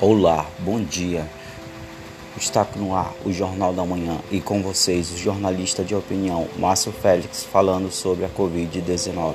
Olá, bom dia. Está no ar o Jornal da Manhã e com vocês o jornalista de opinião Márcio Félix falando sobre a Covid-19.